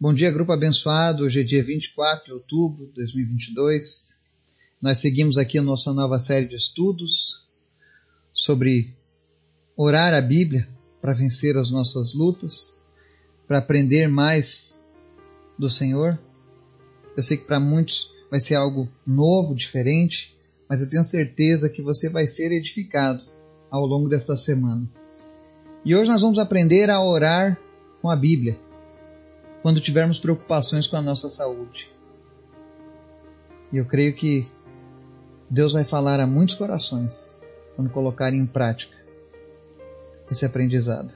Bom dia, grupo abençoado. Hoje é dia 24 de outubro de 2022. Nós seguimos aqui a nossa nova série de estudos sobre orar a Bíblia para vencer as nossas lutas, para aprender mais do Senhor. Eu sei que para muitos vai ser algo novo, diferente, mas eu tenho certeza que você vai ser edificado ao longo desta semana. E hoje nós vamos aprender a orar com a Bíblia quando tivermos preocupações com a nossa saúde. E eu creio que Deus vai falar a muitos corações quando colocarem em prática esse aprendizado.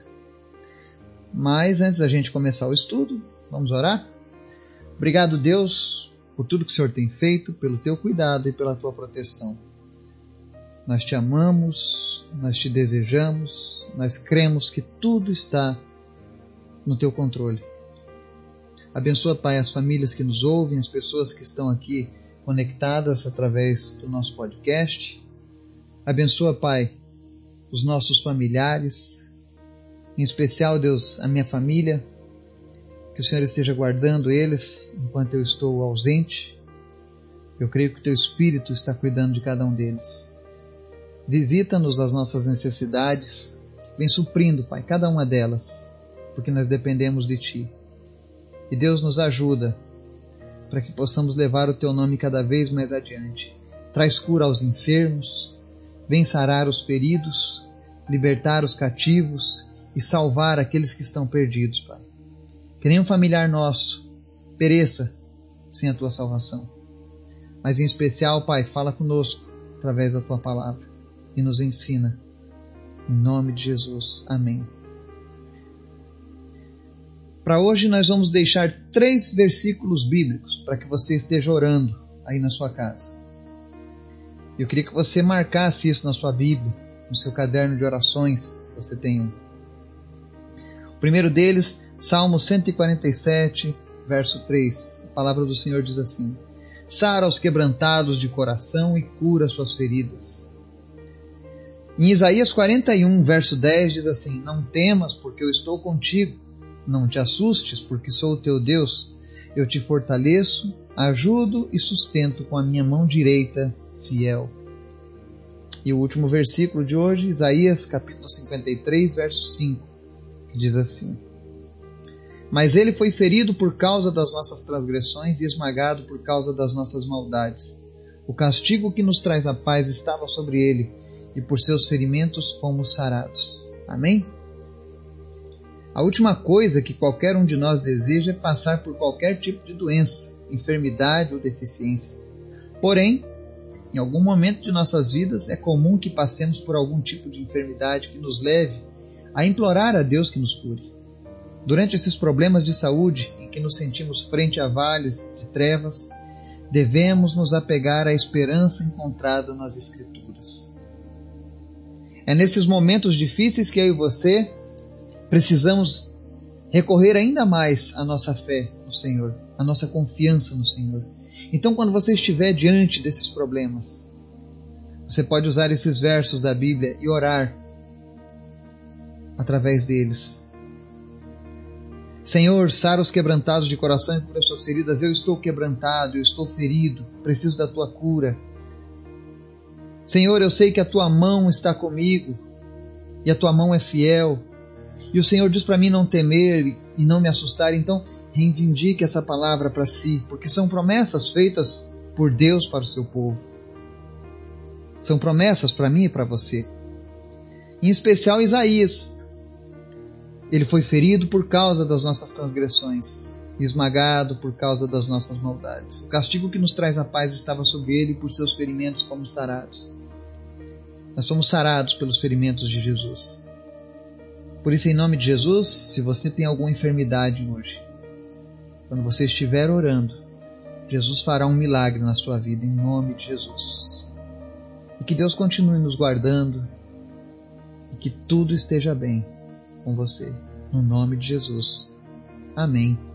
Mas antes da gente começar o estudo, vamos orar? Obrigado, Deus, por tudo que o Senhor tem feito, pelo teu cuidado e pela tua proteção. Nós te amamos, nós te desejamos, nós cremos que tudo está no teu controle. Abençoa, Pai, as famílias que nos ouvem, as pessoas que estão aqui conectadas através do nosso podcast. Abençoa, Pai, os nossos familiares, em especial, Deus, a minha família. Que o Senhor esteja guardando eles enquanto eu estou ausente. Eu creio que o Teu Espírito está cuidando de cada um deles. Visita-nos das nossas necessidades, vem suprindo, Pai, cada uma delas, porque nós dependemos de Ti. E Deus nos ajuda para que possamos levar o teu nome cada vez mais adiante. Traz cura aos enfermos, vem sarar os feridos, libertar os cativos e salvar aqueles que estão perdidos, Pai. Que nenhum familiar nosso pereça sem a tua salvação. Mas em especial, Pai, fala conosco através da tua palavra e nos ensina. Em nome de Jesus. Amém. Para hoje nós vamos deixar três versículos bíblicos para que você esteja orando aí na sua casa. Eu queria que você marcasse isso na sua Bíblia, no seu caderno de orações, se você tem um. O primeiro deles, Salmo 147, verso 3. A palavra do Senhor diz assim: Sara os quebrantados de coração e cura suas feridas. Em Isaías 41, verso 10 diz assim: Não temas, porque eu estou contigo não te assustes, porque sou o teu Deus. Eu te fortaleço, ajudo e sustento com a minha mão direita fiel. E o último versículo de hoje, Isaías capítulo 53, verso 5, que diz assim: Mas ele foi ferido por causa das nossas transgressões e esmagado por causa das nossas maldades. O castigo que nos traz a paz estava sobre ele, e por seus ferimentos fomos sarados. Amém? A última coisa que qualquer um de nós deseja é passar por qualquer tipo de doença, enfermidade ou deficiência. Porém, em algum momento de nossas vidas é comum que passemos por algum tipo de enfermidade que nos leve a implorar a Deus que nos cure. Durante esses problemas de saúde em que nos sentimos frente a vales de trevas, devemos nos apegar à esperança encontrada nas Escrituras. É nesses momentos difíceis que eu e você precisamos recorrer ainda mais à nossa fé no Senhor, à nossa confiança no Senhor. Então, quando você estiver diante desses problemas, você pode usar esses versos da Bíblia e orar através deles. Senhor, sara os quebrantados de coração e cura suas feridas. Eu estou quebrantado, eu estou ferido, preciso da tua cura. Senhor, eu sei que a tua mão está comigo e a tua mão é fiel. E o Senhor diz para mim não temer e não me assustar, então reivindique essa palavra para si, porque são promessas feitas por Deus para o seu povo. São promessas para mim e para você. Em especial Isaías. Ele foi ferido por causa das nossas transgressões, esmagado por causa das nossas maldades. O castigo que nos traz a paz estava sobre ele e por seus ferimentos fomos sarados. Nós somos sarados pelos ferimentos de Jesus. Por isso, em nome de Jesus, se você tem alguma enfermidade hoje, quando você estiver orando, Jesus fará um milagre na sua vida, em nome de Jesus. E que Deus continue nos guardando e que tudo esteja bem com você, no nome de Jesus. Amém